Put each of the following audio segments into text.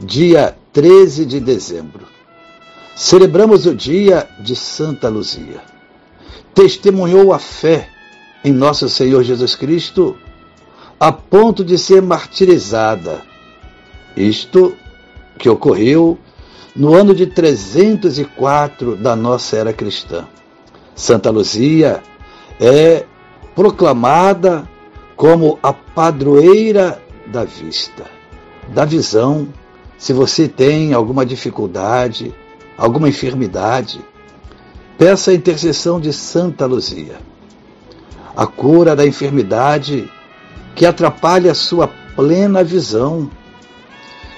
dia 13 de dezembro, celebramos o dia de Santa Luzia. Testemunhou a fé em nosso Senhor Jesus Cristo a ponto de ser martirizada. Isto que ocorreu no ano de 304 da nossa era cristã. Santa Luzia é proclamada como a padroeira da vista, da visão. Se você tem alguma dificuldade, alguma enfermidade, peça a intercessão de Santa Luzia. A cura da enfermidade que atrapalha a sua plena visão,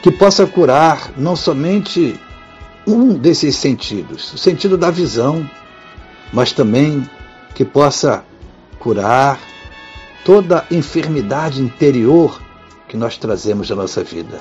que possa curar não somente um desses sentidos, o sentido da visão, mas também que possa curar toda enfermidade interior que nós trazemos da nossa vida.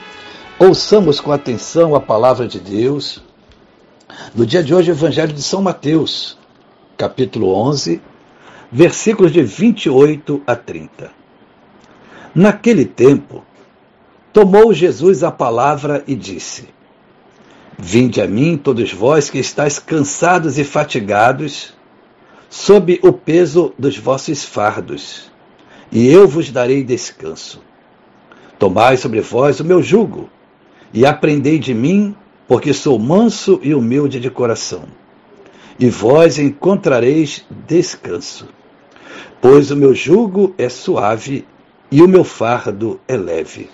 Ouçamos com atenção a palavra de Deus. No dia de hoje, o Evangelho de São Mateus, capítulo 11, versículos de 28 a 30. Naquele tempo, tomou Jesus a palavra e disse: Vinde a mim, todos vós que estáis cansados e fatigados, sob o peso dos vossos fardos e eu vos darei descanso. Tomai sobre vós o meu jugo, e aprendei de mim, porque sou manso e humilde de coração. E vós encontrareis descanso. Pois o meu jugo é suave e o meu fardo é leve.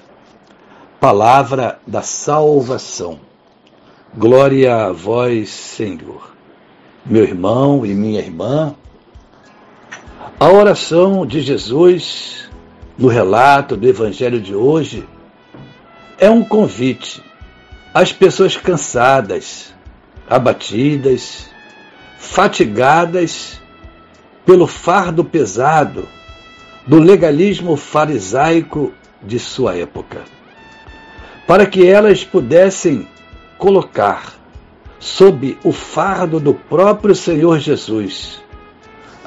Palavra da salvação. Glória a vós, Senhor. Meu irmão e minha irmã, a oração de Jesus, no relato do Evangelho de hoje, é um convite às pessoas cansadas, abatidas, fatigadas pelo fardo pesado do legalismo farisaico de sua época, para que elas pudessem colocar sob o fardo do próprio Senhor Jesus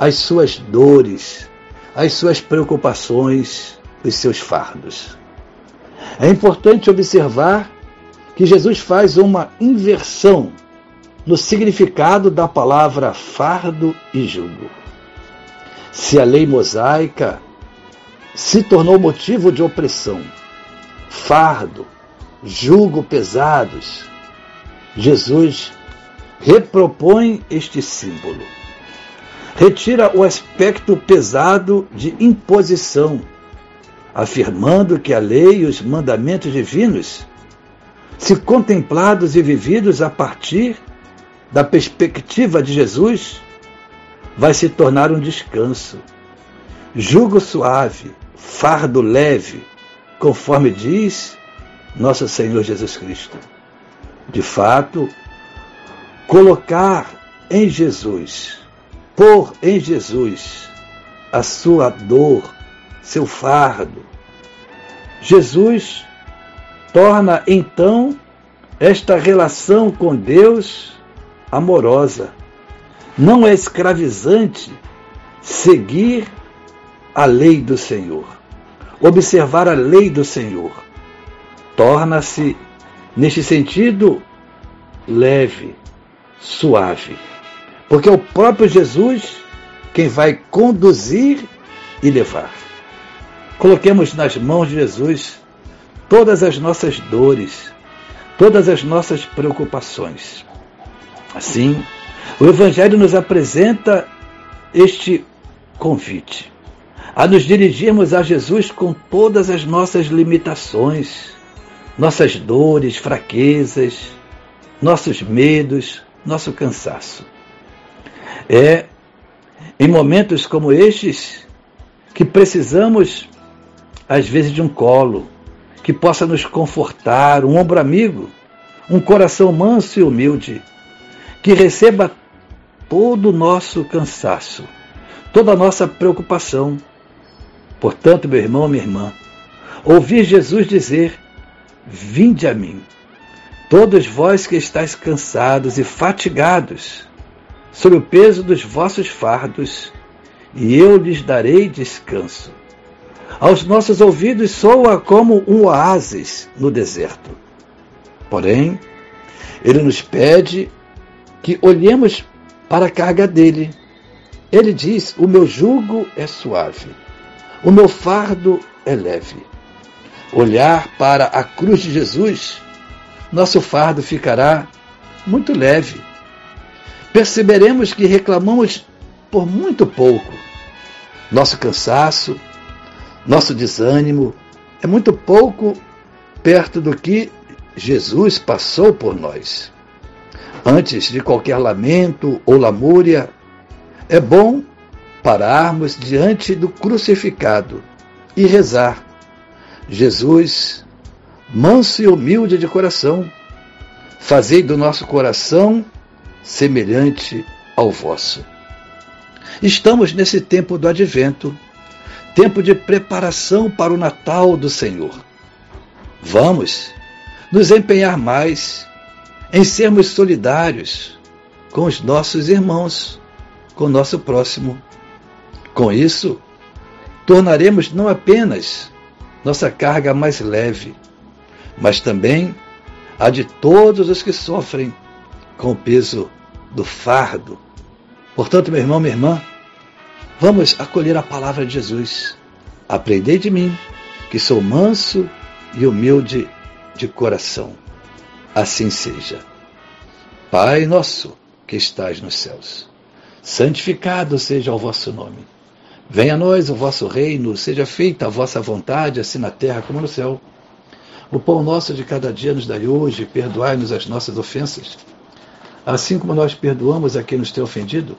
as suas dores, as suas preocupações, os seus fardos. É importante observar que Jesus faz uma inversão no significado da palavra fardo e jugo. Se a lei mosaica se tornou motivo de opressão, fardo, jugo pesados, Jesus repropõe este símbolo retira o aspecto pesado de imposição, afirmando que a lei e os mandamentos divinos, se contemplados e vividos a partir da perspectiva de Jesus, vai se tornar um descanso, jugo suave, fardo leve, conforme diz nosso Senhor Jesus Cristo. De fato, colocar em Jesus pôr em Jesus a sua dor, seu fardo. Jesus torna então esta relação com Deus amorosa. Não é escravizante seguir a lei do Senhor, observar a lei do Senhor. Torna-se, neste sentido, leve, suave. Porque é o próprio Jesus quem vai conduzir e levar. Coloquemos nas mãos de Jesus todas as nossas dores, todas as nossas preocupações. Assim, o Evangelho nos apresenta este convite a nos dirigirmos a Jesus com todas as nossas limitações, nossas dores, fraquezas, nossos medos, nosso cansaço. É em momentos como estes que precisamos, às vezes, de um colo que possa nos confortar, um ombro amigo, um coração manso e humilde, que receba todo o nosso cansaço, toda a nossa preocupação. Portanto, meu irmão, minha irmã, ouvir Jesus dizer: Vinde a mim, todos vós que estáis cansados e fatigados, sob o peso dos vossos fardos, e eu lhes darei descanso. Aos nossos ouvidos soa como um oásis no deserto. Porém, ele nos pede que olhemos para a carga dele. Ele diz: O meu jugo é suave, o meu fardo é leve. Olhar para a cruz de Jesus, nosso fardo ficará muito leve. Perceberemos que reclamamos por muito pouco. Nosso cansaço, nosso desânimo é muito pouco perto do que Jesus passou por nós. Antes de qualquer lamento ou lamúria, é bom pararmos diante do crucificado e rezar. Jesus, manso e humilde de coração, fazei do nosso coração semelhante ao vosso. Estamos nesse tempo do advento, tempo de preparação para o Natal do Senhor. Vamos nos empenhar mais em sermos solidários com os nossos irmãos, com o nosso próximo. Com isso, tornaremos não apenas nossa carga mais leve, mas também a de todos os que sofrem com o peso do fardo. Portanto, meu irmão, minha irmã, vamos acolher a palavra de Jesus. Aprendei de mim, que sou manso e humilde de coração assim seja. Pai nosso que estás nos céus, santificado seja o vosso nome. Venha a nós o vosso reino, seja feita a vossa vontade, assim na terra como no céu. O pão nosso de cada dia nos dai hoje, perdoai-nos as nossas ofensas, assim como nós perdoamos a quem nos tem ofendido.